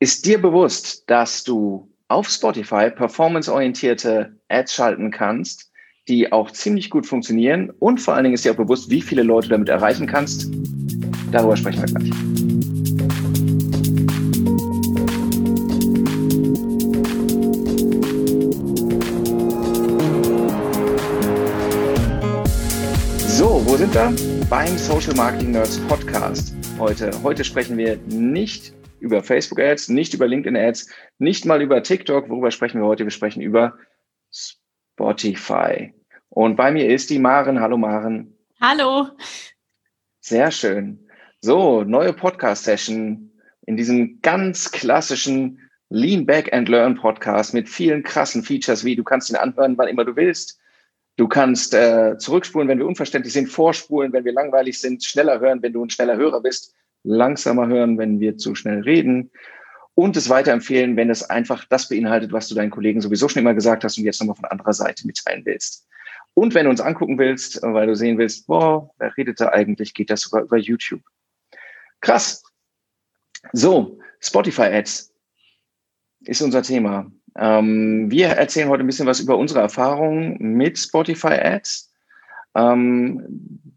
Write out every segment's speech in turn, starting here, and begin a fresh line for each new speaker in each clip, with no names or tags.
Ist dir bewusst, dass du auf Spotify performanceorientierte Ads schalten kannst, die auch ziemlich gut funktionieren und vor allen Dingen ist dir auch bewusst, wie viele Leute damit erreichen kannst? Darüber sprechen wir gleich. So, wo sind wir? Beim Social Marketing Nerds Podcast heute. Heute sprechen wir nicht über Facebook Ads, nicht über LinkedIn Ads, nicht mal über TikTok. Worüber sprechen wir heute? Wir sprechen über Spotify. Und bei mir ist die Maren. Hallo Maren.
Hallo.
Sehr schön. So, neue Podcast-Session in diesem ganz klassischen Lean Back and Learn Podcast mit vielen krassen Features, wie du kannst ihn anhören, wann immer du willst. Du kannst äh, zurückspulen, wenn wir unverständlich sind, vorspulen, wenn wir langweilig sind, schneller hören, wenn du ein schneller Hörer bist langsamer hören, wenn wir zu schnell reden und es weiterempfehlen, wenn es einfach das beinhaltet, was du deinen Kollegen sowieso schon immer gesagt hast und jetzt nochmal von anderer Seite mitteilen willst. Und wenn du uns angucken willst, weil du sehen willst, boah, wer redet da eigentlich, geht das sogar über YouTube. Krass. So, Spotify-Ads ist unser Thema. Ähm, wir erzählen heute ein bisschen was über unsere Erfahrungen mit Spotify-Ads, ähm,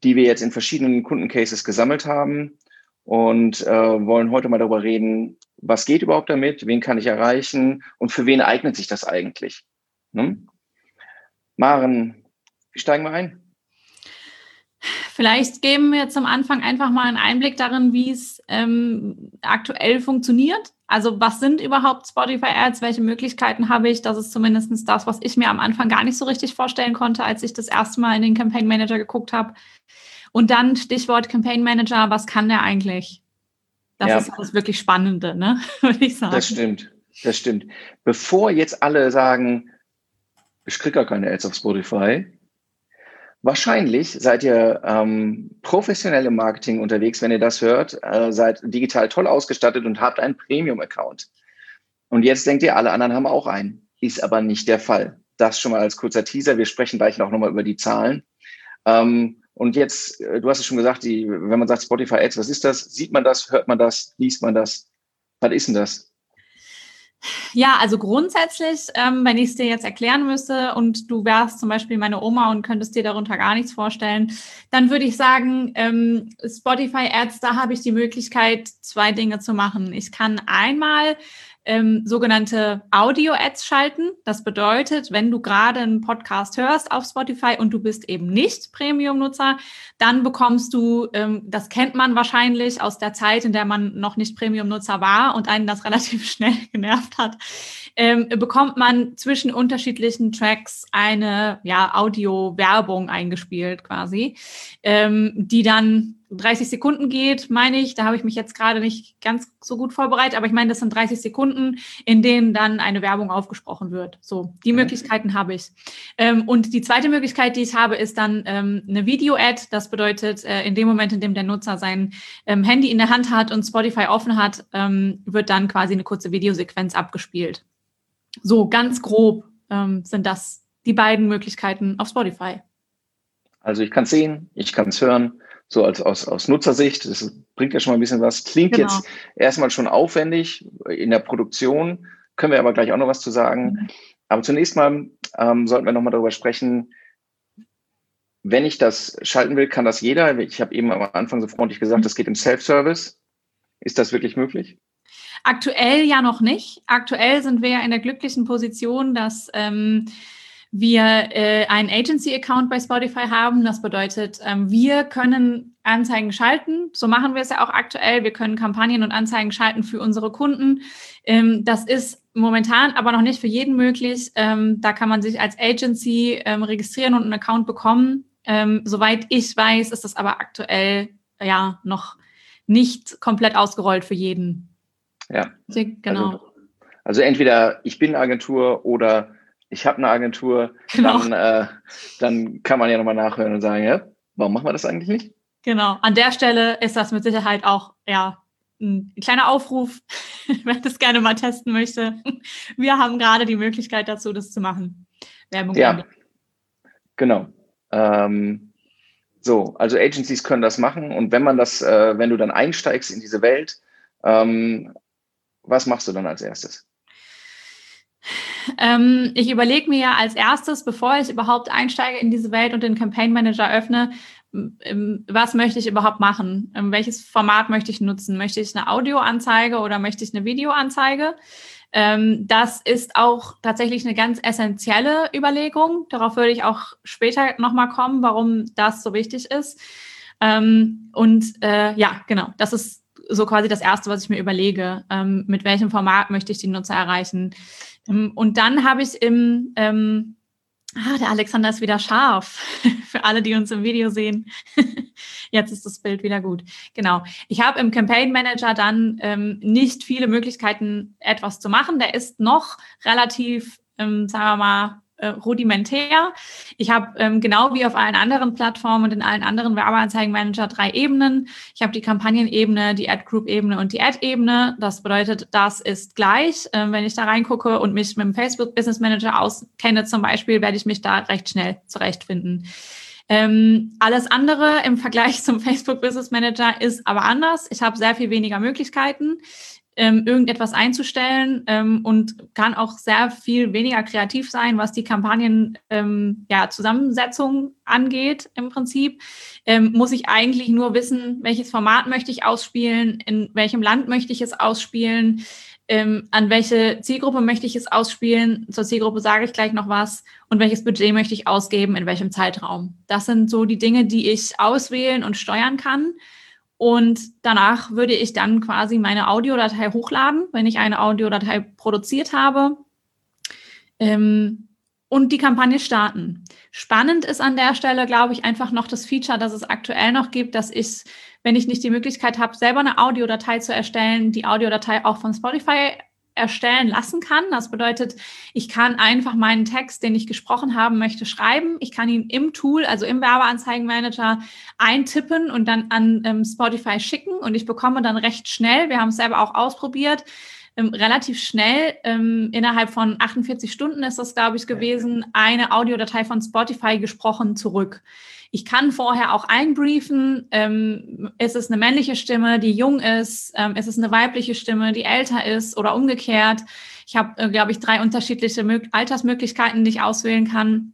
die wir jetzt in verschiedenen Kundencases gesammelt haben und äh, wollen heute mal darüber reden, was geht überhaupt damit, wen kann ich erreichen und für wen eignet sich das eigentlich. Hm? Maren, wie steigen wir ein?
Vielleicht geben wir zum Anfang einfach mal einen Einblick darin, wie es ähm, aktuell funktioniert. Also was sind überhaupt Spotify-Ads? Welche Möglichkeiten habe ich? Das ist zumindest das, was ich mir am Anfang gar nicht so richtig vorstellen konnte, als ich das erste Mal in den Campaign Manager geguckt habe. Und dann Stichwort Campaign Manager, was kann der eigentlich? Das ja. ist das wirklich Spannende, ne?
würde ich sagen. Das stimmt, das stimmt. Bevor jetzt alle sagen, ich kriege gar keine Ads auf Spotify, Wahrscheinlich seid ihr ähm, professionell im Marketing unterwegs, wenn ihr das hört, äh, seid digital toll ausgestattet und habt einen Premium-Account. Und jetzt denkt ihr, alle anderen haben auch einen. Ist aber nicht der Fall. Das schon mal als kurzer Teaser. Wir sprechen gleich noch nochmal über die Zahlen. Ähm, und jetzt, äh, du hast es schon gesagt, die, wenn man sagt Spotify Ads, was ist das? Sieht man das? Hört man das? Liest man das? Was ist denn das?
Ja, also grundsätzlich, ähm, wenn ich es dir jetzt erklären müsste und du wärst zum Beispiel meine Oma und könntest dir darunter gar nichts vorstellen, dann würde ich sagen, ähm, Spotify Ads, da habe ich die Möglichkeit, zwei Dinge zu machen. Ich kann einmal ähm, sogenannte Audio-Ads schalten. Das bedeutet, wenn du gerade einen Podcast hörst auf Spotify und du bist eben nicht Premium-Nutzer, dann bekommst du, ähm, das kennt man wahrscheinlich aus der Zeit, in der man noch nicht Premium-Nutzer war und einen das relativ schnell genervt hat, ähm, bekommt man zwischen unterschiedlichen Tracks eine ja, Audio-Werbung eingespielt quasi, ähm, die dann 30 Sekunden geht, meine ich. Da habe ich mich jetzt gerade nicht ganz so gut vorbereitet, aber ich meine, das sind 30 Sekunden, in denen dann eine Werbung aufgesprochen wird. So, die Möglichkeiten habe ich. Ähm, und die zweite Möglichkeit, die ich habe, ist dann ähm, eine Video-Ad. Das bedeutet, äh, in dem Moment, in dem der Nutzer sein ähm, Handy in der Hand hat und Spotify offen hat, ähm, wird dann quasi eine kurze Videosequenz abgespielt. So, ganz grob ähm, sind das die beiden Möglichkeiten auf Spotify.
Also ich kann es sehen, ich kann es hören so als aus, aus Nutzersicht, das bringt ja schon mal ein bisschen was. Klingt genau. jetzt erstmal schon aufwendig in der Produktion, können wir aber gleich auch noch was zu sagen. Mhm. Aber zunächst mal ähm, sollten wir nochmal darüber sprechen, wenn ich das schalten will, kann das jeder. Ich habe eben am Anfang so freundlich gesagt, das geht im Self-Service. Ist das wirklich möglich?
Aktuell ja noch nicht. Aktuell sind wir ja in der glücklichen Position, dass ähm, wir äh, einen Agency-Account bei Spotify haben. Das bedeutet, ähm, wir können Anzeigen schalten. So machen wir es ja auch aktuell. Wir können Kampagnen und Anzeigen schalten für unsere Kunden. Ähm, das ist momentan aber noch nicht für jeden möglich. Ähm, da kann man sich als Agency ähm, registrieren und einen Account bekommen. Ähm, soweit ich weiß, ist das aber aktuell ja noch nicht komplett ausgerollt für jeden.
Ja. Genau. Also, also entweder ich bin Agentur oder ich habe eine Agentur, genau. dann, äh, dann kann man ja nochmal nachhören und sagen, ja, warum machen wir das eigentlich nicht?
Genau, an der Stelle ist das mit Sicherheit auch ja, ein kleiner Aufruf, wer das gerne mal testen möchte. Wir haben gerade die Möglichkeit dazu, das zu machen.
Werbung ja, Ende. genau. Ähm, so, also Agencies können das machen und wenn man das, äh, wenn du dann einsteigst in diese Welt, ähm, was machst du dann als erstes?
Ähm, ich überlege mir ja als erstes, bevor ich überhaupt einsteige in diese Welt und den Campaign Manager öffne, was möchte ich überhaupt machen? Welches Format möchte ich nutzen? Möchte ich eine Audioanzeige oder möchte ich eine Videoanzeige? Ähm, das ist auch tatsächlich eine ganz essentielle Überlegung. Darauf würde ich auch später nochmal kommen, warum das so wichtig ist. Ähm, und äh, ja, genau, das ist so quasi das Erste, was ich mir überlege. Ähm, mit welchem Format möchte ich die Nutzer erreichen? Ähm, und dann habe ich im, ähm, ah, der Alexander ist wieder scharf, für alle, die uns im Video sehen. Jetzt ist das Bild wieder gut. Genau. Ich habe im Campaign Manager dann ähm, nicht viele Möglichkeiten, etwas zu machen. Der ist noch relativ, ähm, sagen wir mal, äh, rudimentär. Ich habe ähm, genau wie auf allen anderen Plattformen und in allen anderen Werbeanzeigenmanager drei Ebenen. Ich habe die Kampagnenebene, die Ad-Group-Ebene und die Ad-Ebene. Das bedeutet, das ist gleich. Ähm, wenn ich da reingucke und mich mit dem Facebook Business Manager auskenne zum Beispiel, werde ich mich da recht schnell zurechtfinden. Ähm, alles andere im Vergleich zum Facebook Business Manager ist aber anders. Ich habe sehr viel weniger Möglichkeiten ähm, irgendetwas einzustellen ähm, und kann auch sehr viel weniger kreativ sein, was die Kampagnen ähm, ja, angeht im Prinzip. Ähm, muss ich eigentlich nur wissen, welches Format möchte ich ausspielen, in welchem Land möchte ich es ausspielen, ähm, an welche Zielgruppe möchte ich es ausspielen. Zur Zielgruppe sage ich gleich noch was und welches Budget möchte ich ausgeben, in welchem Zeitraum. Das sind so die Dinge, die ich auswählen und steuern kann. Und danach würde ich dann quasi meine Audiodatei hochladen, wenn ich eine Audiodatei produziert habe. Ähm, und die Kampagne starten. Spannend ist an der Stelle, glaube ich, einfach noch das Feature, das es aktuell noch gibt, dass ich, wenn ich nicht die Möglichkeit habe, selber eine Audiodatei zu erstellen, die Audiodatei auch von Spotify erstellen lassen kann. Das bedeutet, ich kann einfach meinen Text, den ich gesprochen haben möchte, schreiben. Ich kann ihn im Tool, also im Werbeanzeigenmanager, eintippen und dann an ähm, Spotify schicken und ich bekomme dann recht schnell, wir haben es selber auch ausprobiert, ähm, relativ schnell, ähm, innerhalb von 48 Stunden ist das, glaube ich, gewesen, eine Audiodatei von Spotify gesprochen zurück. Ich kann vorher auch einbriefen, ähm, ist es eine männliche Stimme, die jung ist, ähm, ist es eine weibliche Stimme, die älter ist oder umgekehrt. Ich habe, äh, glaube ich, drei unterschiedliche Mö Altersmöglichkeiten, die ich auswählen kann.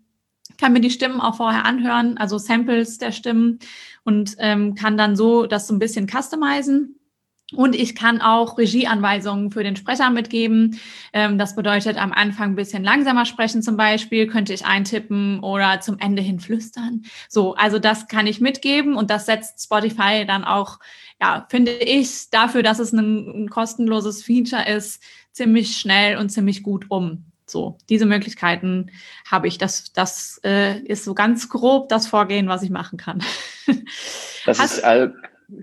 Kann mir die Stimmen auch vorher anhören, also Samples der Stimmen und ähm, kann dann so das so ein bisschen customizen. Und ich kann auch Regieanweisungen für den Sprecher mitgeben. Ähm, das bedeutet, am Anfang ein bisschen langsamer sprechen zum Beispiel, könnte ich eintippen oder zum Ende hin flüstern. So, also das kann ich mitgeben und das setzt Spotify dann auch, ja, finde ich, dafür, dass es ein, ein kostenloses Feature ist, ziemlich schnell und ziemlich gut um. So, diese Möglichkeiten habe ich. Das, das äh, ist so ganz grob das Vorgehen, was ich machen kann.
Das Hast, ist all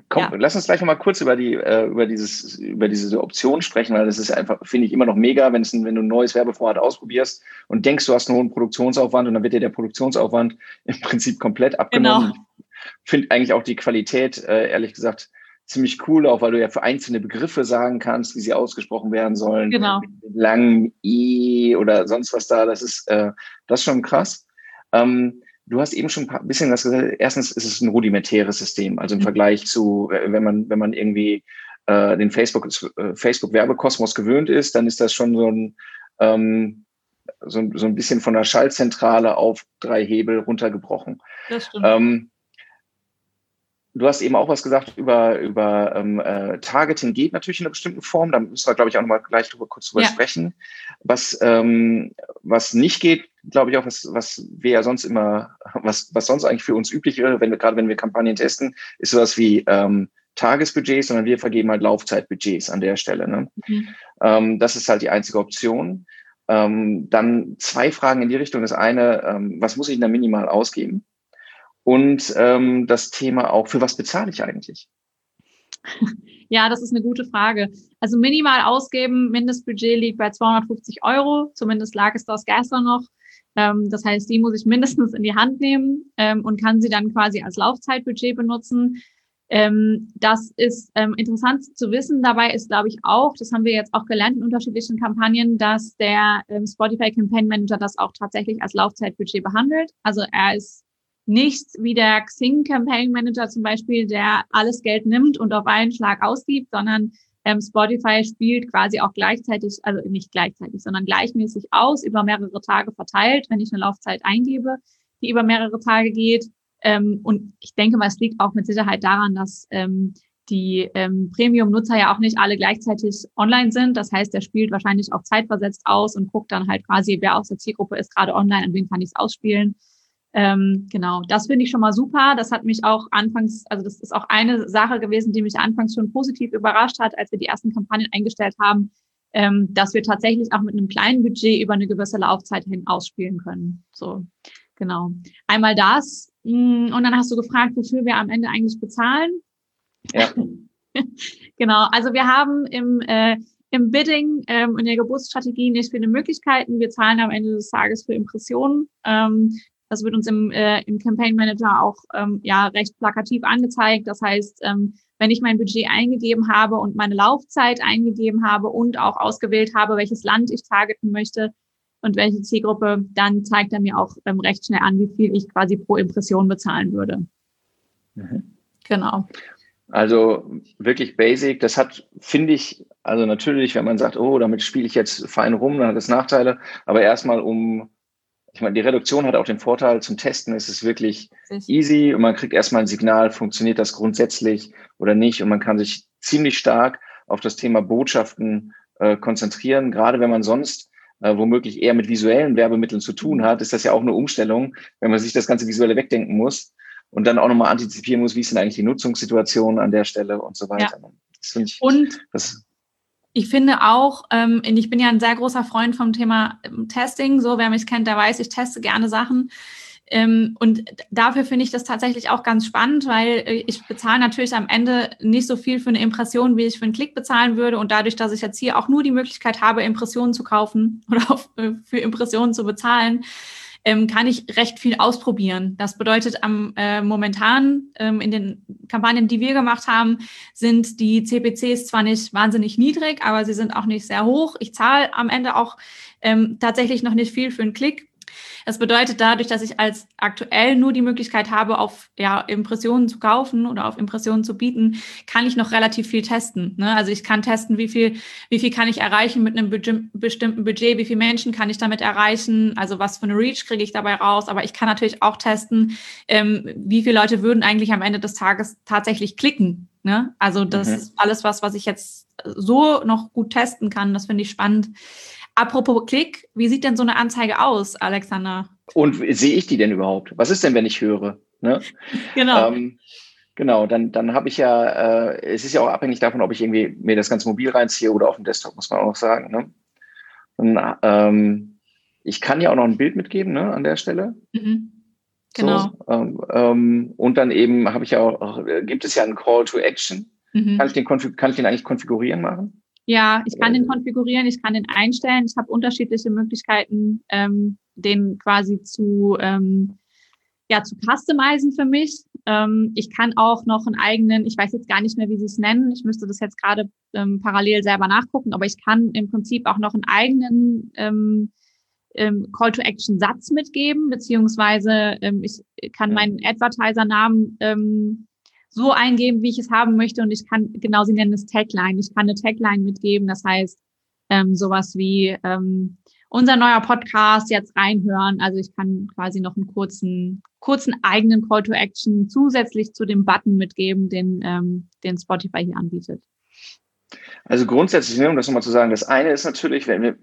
Komm, ja. lass uns gleich noch mal kurz über die äh, über dieses über diese Option sprechen, weil das ist einfach finde ich immer noch mega, wenn es ein, wenn du ein neues Werbeformat ausprobierst und denkst, du hast einen hohen Produktionsaufwand und dann wird dir der Produktionsaufwand im Prinzip komplett abgenommen. Genau. Finde eigentlich auch die Qualität äh, ehrlich gesagt ziemlich cool, auch weil du ja für einzelne Begriffe sagen kannst, wie sie ausgesprochen werden sollen.
Genau.
Lang i oder sonst was da. Das ist äh, das ist schon krass. Ähm, Du hast eben schon ein bisschen was gesagt. Erstens ist es ein rudimentäres System, also im mhm. Vergleich zu, äh, wenn man, wenn man irgendwie äh, den Facebook, äh, Facebook Werbekosmos gewöhnt ist, dann ist das schon so ein, ähm, so, so ein bisschen von der Schaltzentrale auf drei Hebel runtergebrochen. Das stimmt. Ähm, Du hast eben auch was gesagt über, über ähm, äh, Targeting geht natürlich in einer bestimmten Form. Da müssen wir, glaube ich, auch nochmal gleich drüber, kurz drüber ja. sprechen. Was, ähm, was nicht geht, glaube ich auch, was, was wir ja sonst immer, was, was sonst eigentlich für uns üblich wäre, wenn wir gerade wenn wir Kampagnen testen, ist sowas wie ähm, Tagesbudgets, sondern wir vergeben halt Laufzeitbudgets an der Stelle. Ne? Mhm. Ähm, das ist halt die einzige Option. Ähm, dann zwei Fragen in die Richtung. Das eine, ähm, was muss ich da minimal ausgeben? Und ähm, das Thema auch, für was bezahle ich eigentlich?
Ja, das ist eine gute Frage. Also minimal ausgeben, Mindestbudget liegt bei 250 Euro. Zumindest lag es das gestern noch. Ähm, das heißt, die muss ich mindestens in die Hand nehmen ähm, und kann sie dann quasi als Laufzeitbudget benutzen. Ähm, das ist ähm, interessant zu wissen. Dabei ist, glaube ich, auch, das haben wir jetzt auch gelernt in unterschiedlichen Kampagnen, dass der ähm, Spotify Campaign Manager das auch tatsächlich als Laufzeitbudget behandelt. Also er ist nicht wie der Xing Campaign Manager zum Beispiel, der alles Geld nimmt und auf einen Schlag ausgibt, sondern ähm, Spotify spielt quasi auch gleichzeitig, also nicht gleichzeitig, sondern gleichmäßig aus, über mehrere Tage verteilt, wenn ich eine Laufzeit eingebe, die über mehrere Tage geht. Ähm, und ich denke mal, es liegt auch mit Sicherheit daran, dass ähm, die ähm, Premium-Nutzer ja auch nicht alle gleichzeitig online sind. Das heißt, der spielt wahrscheinlich auch zeitversetzt aus und guckt dann halt quasi, wer aus der Zielgruppe ist gerade online, an wen kann ich es ausspielen. Ähm, genau, das finde ich schon mal super. Das hat mich auch anfangs, also das ist auch eine Sache gewesen, die mich anfangs schon positiv überrascht hat, als wir die ersten Kampagnen eingestellt haben, ähm, dass wir tatsächlich auch mit einem kleinen Budget über eine gewisse Laufzeit hin ausspielen können. So, genau. Einmal das. Mm, und dann hast du gefragt, wofür wir am Ende eigentlich bezahlen. Ja. genau. Also wir haben im, äh, im Bidding ähm, in der Geburtsstrategie nicht viele Möglichkeiten. Wir zahlen am Ende des Tages für Impressionen. Ähm, das wird uns im, äh, im Campaign Manager auch ähm, ja recht plakativ angezeigt. Das heißt, ähm, wenn ich mein Budget eingegeben habe und meine Laufzeit eingegeben habe und auch ausgewählt habe, welches Land ich targeten möchte und welche Zielgruppe, dann zeigt er mir auch ähm, recht schnell an, wie viel ich quasi pro Impression bezahlen würde. Mhm. Genau.
Also wirklich basic. Das hat, finde ich, also natürlich, wenn man sagt, oh, damit spiele ich jetzt fein rum, dann hat es Nachteile. Aber erstmal um, ich meine, die Reduktion hat auch den Vorteil, zum Testen ist es wirklich easy und man kriegt erstmal ein Signal, funktioniert das grundsätzlich oder nicht. Und man kann sich ziemlich stark auf das Thema Botschaften äh, konzentrieren. Gerade wenn man sonst äh, womöglich eher mit visuellen Werbemitteln zu tun hat, ist das ja auch eine Umstellung, wenn man sich das ganze Visuelle wegdenken muss und dann auch nochmal antizipieren muss, wie ist denn eigentlich die Nutzungssituation an der Stelle und so weiter. Ja.
Ich, und das, ich finde auch, ähm, ich bin ja ein sehr großer Freund vom Thema ähm, Testing. So, wer mich kennt, der weiß, ich teste gerne Sachen. Ähm, und dafür finde ich das tatsächlich auch ganz spannend, weil äh, ich bezahle natürlich am Ende nicht so viel für eine Impression, wie ich für einen Klick bezahlen würde. Und dadurch, dass ich jetzt hier auch nur die Möglichkeit habe, Impressionen zu kaufen oder äh, für Impressionen zu bezahlen, ähm, kann ich recht viel ausprobieren. Das bedeutet, am äh, momentan ähm, in den Kampagnen, die wir gemacht haben, sind die CPCs zwar nicht wahnsinnig niedrig, aber sie sind auch nicht sehr hoch. Ich zahle am Ende auch ähm, tatsächlich noch nicht viel für einen Klick. Das bedeutet dadurch, dass ich als aktuell nur die Möglichkeit habe, auf ja, Impressionen zu kaufen oder auf Impressionen zu bieten, kann ich noch relativ viel testen. Ne? Also ich kann testen, wie viel, wie viel kann ich erreichen mit einem bestimmten Budget, wie viele Menschen kann ich damit erreichen, also was für eine Reach kriege ich dabei raus. Aber ich kann natürlich auch testen, ähm, wie viele Leute würden eigentlich am Ende des Tages tatsächlich klicken. Ne? Also das mhm. ist alles was, was ich jetzt so noch gut testen kann. Das finde ich spannend. Apropos Klick, wie sieht denn so eine Anzeige aus, Alexander?
Und sehe ich die denn überhaupt? Was ist denn, wenn ich höre? Ne? Genau. Ähm, genau, dann, dann habe ich ja, äh, es ist ja auch abhängig davon, ob ich irgendwie mir das ganze mobil reinziehe oder auf dem Desktop, muss man auch noch sagen. Ne? Und, ähm, ich kann ja auch noch ein Bild mitgeben ne, an der Stelle. Mhm. Genau. So, ähm, ähm, und dann eben habe ich ja auch, auch, gibt es ja einen Call to Action. Mhm. Kann, ich den kann ich den eigentlich konfigurieren machen?
Ja, ich kann den konfigurieren, ich kann den einstellen. Ich habe unterschiedliche Möglichkeiten, ähm, den quasi zu, ähm, ja, zu customizen für mich. Ähm, ich kann auch noch einen eigenen, ich weiß jetzt gar nicht mehr, wie sie es nennen. Ich müsste das jetzt gerade ähm, parallel selber nachgucken, aber ich kann im Prinzip auch noch einen eigenen ähm, ähm, Call-to-Action-Satz mitgeben, beziehungsweise ähm, ich kann meinen Advertiser-Namen ähm, so eingeben, wie ich es haben möchte. Und ich kann, genau, sie nennen es Tagline. Ich kann eine Tagline mitgeben. Das heißt, ähm, sowas wie ähm, unser neuer Podcast jetzt reinhören. Also ich kann quasi noch einen kurzen, kurzen eigenen Call to Action zusätzlich zu dem Button mitgeben, den, ähm, den Spotify hier anbietet.
Also grundsätzlich, ne, um das nochmal zu sagen, das eine ist natürlich, wenn wir,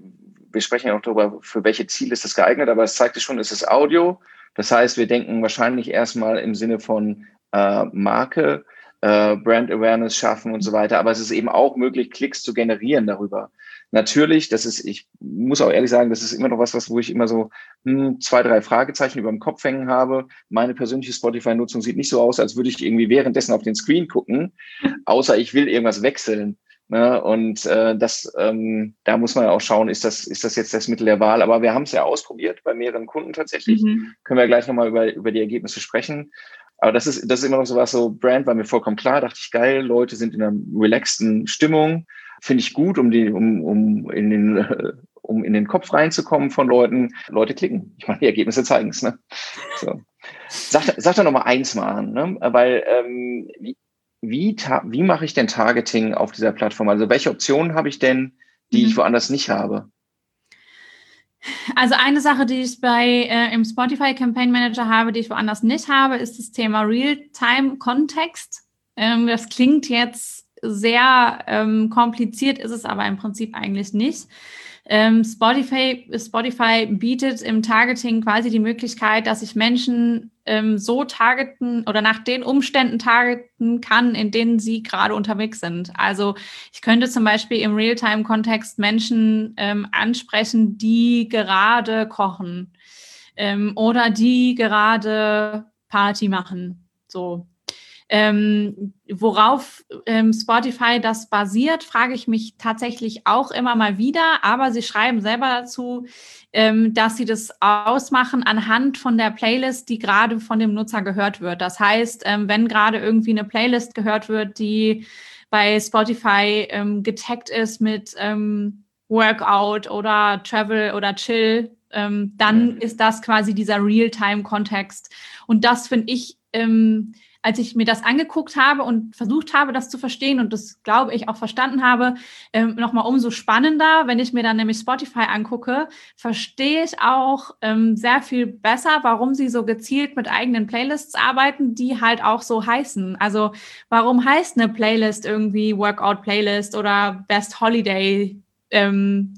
wir sprechen ja auch darüber, für welche Ziele ist das geeignet, aber es zeigt schon, es ist Audio. Das heißt, wir denken wahrscheinlich erstmal im Sinne von äh, Marke, äh, Brand Awareness schaffen und so weiter. Aber es ist eben auch möglich, Klicks zu generieren darüber. Natürlich, das ist, ich muss auch ehrlich sagen, das ist immer noch was, was wo ich immer so hm, zwei, drei Fragezeichen über dem Kopf hängen habe. Meine persönliche Spotify-Nutzung sieht nicht so aus, als würde ich irgendwie währenddessen auf den Screen gucken, außer ich will irgendwas wechseln. Ne? Und äh, das, ähm, da muss man auch schauen, ist das, ist das jetzt das Mittel der Wahl? Aber wir haben es ja ausprobiert bei mehreren Kunden tatsächlich. Mhm. Können wir gleich nochmal über, über die Ergebnisse sprechen. Aber das ist, das ist immer noch so was, so Brand war mir vollkommen klar, dachte ich, geil, Leute sind in einer relaxten Stimmung, finde ich gut, um die, um, um in den, um in den Kopf reinzukommen von Leuten. Leute klicken. Ich meine, die Ergebnisse zeigen es, ne? So. Sag, sag da noch mal eins mal an, ne? Weil ähm, wie, wie mache ich denn Targeting auf dieser Plattform? Also welche Optionen habe ich denn, die mhm. ich woanders nicht habe?
Also eine Sache, die ich bei äh, im Spotify Campaign Manager habe, die ich woanders nicht habe, ist das Thema Real-Time-Kontext. Ähm, das klingt jetzt sehr ähm, kompliziert, ist es aber im Prinzip eigentlich nicht. Ähm, Spotify, Spotify bietet im Targeting quasi die Möglichkeit, dass ich Menschen ähm, so targeten oder nach den Umständen targeten kann, in denen sie gerade unterwegs sind. Also ich könnte zum Beispiel im Realtime-Kontext Menschen ähm, ansprechen, die gerade kochen ähm, oder die gerade Party machen. So. Ähm, worauf ähm, Spotify das basiert, frage ich mich tatsächlich auch immer mal wieder. Aber sie schreiben selber dazu, ähm, dass sie das ausmachen anhand von der Playlist, die gerade von dem Nutzer gehört wird. Das heißt, ähm, wenn gerade irgendwie eine Playlist gehört wird, die bei Spotify ähm, getaggt ist mit ähm, Workout oder Travel oder Chill, dann mhm. ist das quasi dieser Real-Time-Kontext. Und das finde ich ähm, als ich mir das angeguckt habe und versucht habe, das zu verstehen und das, glaube ich, auch verstanden habe, ähm, nochmal umso spannender. Wenn ich mir dann nämlich Spotify angucke, verstehe ich auch ähm, sehr viel besser, warum sie so gezielt mit eigenen Playlists arbeiten, die halt auch so heißen. Also warum heißt eine Playlist irgendwie Workout Playlist oder Best Holiday ähm,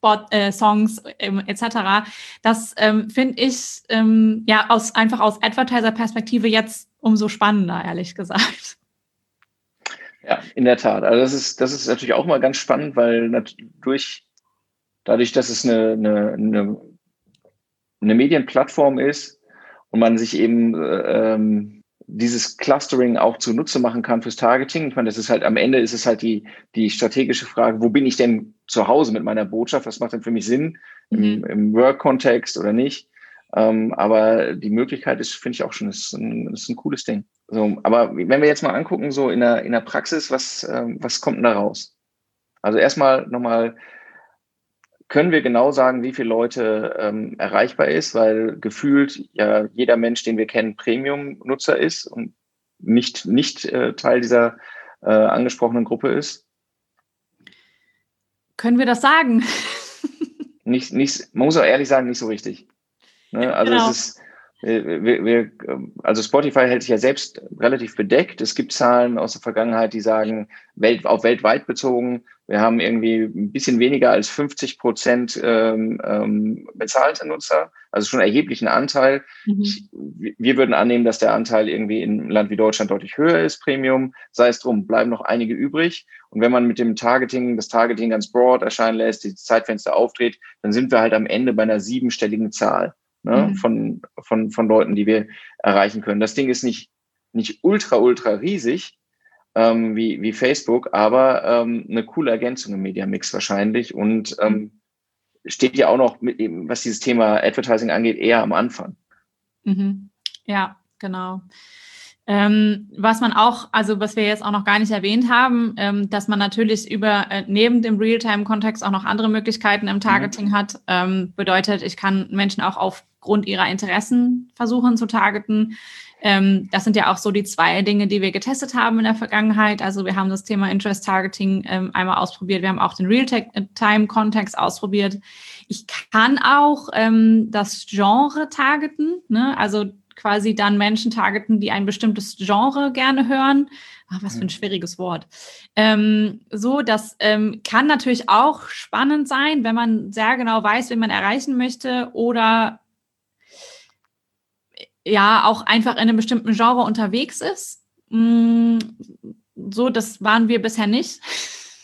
Spot, äh, Songs ähm, etc. Das ähm, finde ich ähm, ja aus einfach aus Advertiser-Perspektive jetzt umso spannender, ehrlich gesagt.
Ja, in der Tat. Also das ist, das ist natürlich auch mal ganz spannend, weil durch, dadurch, dass es eine, eine, eine, eine Medienplattform ist und man sich eben äh, ähm, dieses Clustering auch zunutze machen kann fürs Targeting. Ich meine, das ist halt am Ende ist es halt die, die strategische Frage, wo bin ich denn zu Hause mit meiner Botschaft? Was macht denn für mich Sinn mhm. im, im Work-Kontext oder nicht? Ähm, aber die Möglichkeit ist, finde ich auch schon, ist ein, ist ein cooles Ding. So, aber wenn wir jetzt mal angucken, so in der, in der Praxis, was, ähm, was kommt denn da raus? Also erstmal nochmal, können wir genau sagen, wie viele Leute ähm, erreichbar ist, weil gefühlt ja jeder Mensch, den wir kennen, Premium-Nutzer ist und nicht, nicht äh, Teil dieser äh, angesprochenen Gruppe ist?
Können wir das sagen?
nicht, nicht, man muss auch ehrlich sagen, nicht so richtig. Ne? Also genau. es ist, wir, wir, also Spotify hält sich ja selbst relativ bedeckt. Es gibt Zahlen aus der Vergangenheit, die sagen, welt, auf weltweit bezogen, wir haben irgendwie ein bisschen weniger als 50 Prozent ähm, ähm, bezahlte Nutzer, also schon erheblichen Anteil. Mhm. Ich, wir würden annehmen, dass der Anteil irgendwie in einem Land wie Deutschland deutlich höher ist, Premium. Sei es drum, bleiben noch einige übrig. Und wenn man mit dem Targeting, das Targeting ganz broad erscheinen lässt, die Zeitfenster aufdreht, dann sind wir halt am Ende bei einer siebenstelligen Zahl ne, mhm. von, von, von Leuten, die wir erreichen können. Das Ding ist nicht, nicht ultra, ultra riesig ähm, wie, wie Facebook, aber ähm, eine coole Ergänzung im Media Mix wahrscheinlich und ähm, steht ja auch noch, mit, was dieses Thema Advertising angeht, eher am Anfang.
Mhm. Ja, genau. Ähm, was man auch, also was wir jetzt auch noch gar nicht erwähnt haben, ähm, dass man natürlich über äh, neben dem Realtime-Kontext auch noch andere Möglichkeiten im Targeting mhm. hat. Ähm, bedeutet, ich kann Menschen auch aufgrund ihrer Interessen versuchen zu targeten. Ähm, das sind ja auch so die zwei Dinge, die wir getestet haben in der Vergangenheit. Also wir haben das Thema Interest Targeting ähm, einmal ausprobiert. Wir haben auch den Real-Time-Kontext ausprobiert. Ich kann auch ähm, das Genre targeten. Ne? Also quasi dann Menschen targeten, die ein bestimmtes Genre gerne hören. Ach, was für ein schwieriges Wort. Ähm, so, das ähm, kann natürlich auch spannend sein, wenn man sehr genau weiß, wen man erreichen möchte oder ja auch einfach in einem bestimmten Genre unterwegs ist. Mm, so, das waren wir bisher nicht.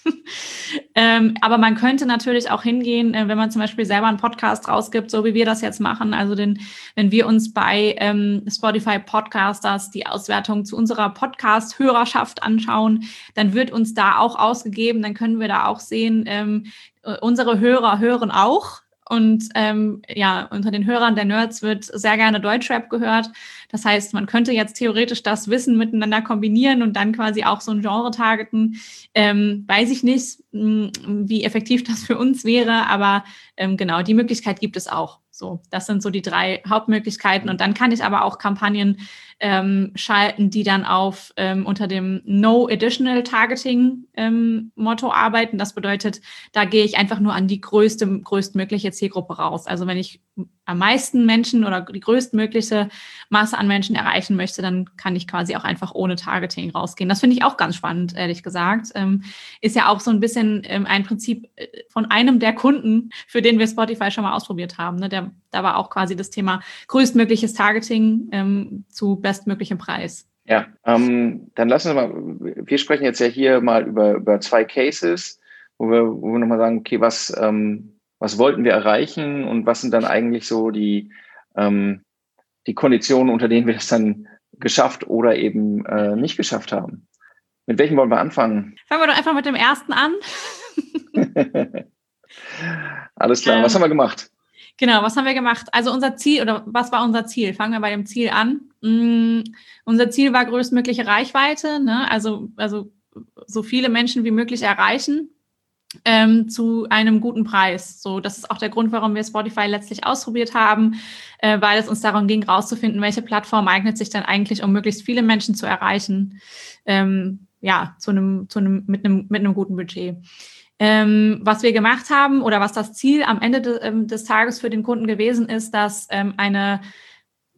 ähm, aber man könnte natürlich auch hingehen, äh, wenn man zum Beispiel selber einen Podcast rausgibt, so wie wir das jetzt machen. Also den, wenn wir uns bei ähm, Spotify Podcasters die Auswertung zu unserer Podcast-Hörerschaft anschauen, dann wird uns da auch ausgegeben, dann können wir da auch sehen, ähm, äh, unsere Hörer hören auch und ähm, ja, unter den Hörern der Nerds wird sehr gerne Deutschrap gehört. Das heißt, man könnte jetzt theoretisch das Wissen miteinander kombinieren und dann quasi auch so ein Genre targeten. Ähm, weiß ich nicht, mh, hm, wie effektiv das für uns wäre, aber ähm, genau, die Möglichkeit gibt es auch. So, das sind so die drei Hauptmöglichkeiten. Und dann kann ich aber auch Kampagnen ähm, schalten, die dann auf ähm, unter dem No Additional Targeting ähm, Motto arbeiten. Das bedeutet, da gehe ich einfach nur an die größte, größtmögliche Zielgruppe raus. Also wenn ich am meisten Menschen oder die größtmögliche Masse an Menschen erreichen möchte, dann kann ich quasi auch einfach ohne Targeting rausgehen. Das finde ich auch ganz spannend, ehrlich gesagt. Ähm, ist ja auch so ein bisschen ähm, ein Prinzip äh, von einem der Kunden, für den wir Spotify schon mal ausprobiert haben. Ne? Der, da war auch quasi das Thema größtmögliches Targeting ähm, zu bestmöglichem Preis.
Ja, ähm, dann lassen wir mal, wir sprechen jetzt ja hier mal über, über zwei Cases, wo wir, wo wir nochmal sagen, okay, was, ähm, was wollten wir erreichen und was sind dann eigentlich so die, ähm, die Konditionen, unter denen wir das dann geschafft oder eben äh, nicht geschafft haben. Mit welchem wollen wir anfangen?
Fangen wir doch einfach mit dem ersten an.
Alles klar, was ähm, haben wir gemacht?
Genau, was haben wir gemacht? Also unser Ziel oder was war unser Ziel? Fangen wir bei dem Ziel an. Mm, unser Ziel war größtmögliche Reichweite, ne? also, also so viele Menschen wie möglich erreichen ähm, zu einem guten Preis. So, das ist auch der Grund, warum wir Spotify letztlich ausprobiert haben, äh, weil es uns darum ging, rauszufinden, welche Plattform eignet sich dann eigentlich, um möglichst viele Menschen zu erreichen. Ähm, ja, zu einem, zu einem, mit einem, mit einem guten Budget. Ähm, was wir gemacht haben oder was das Ziel am Ende de, ähm, des Tages für den Kunden gewesen ist, dass ähm, eine,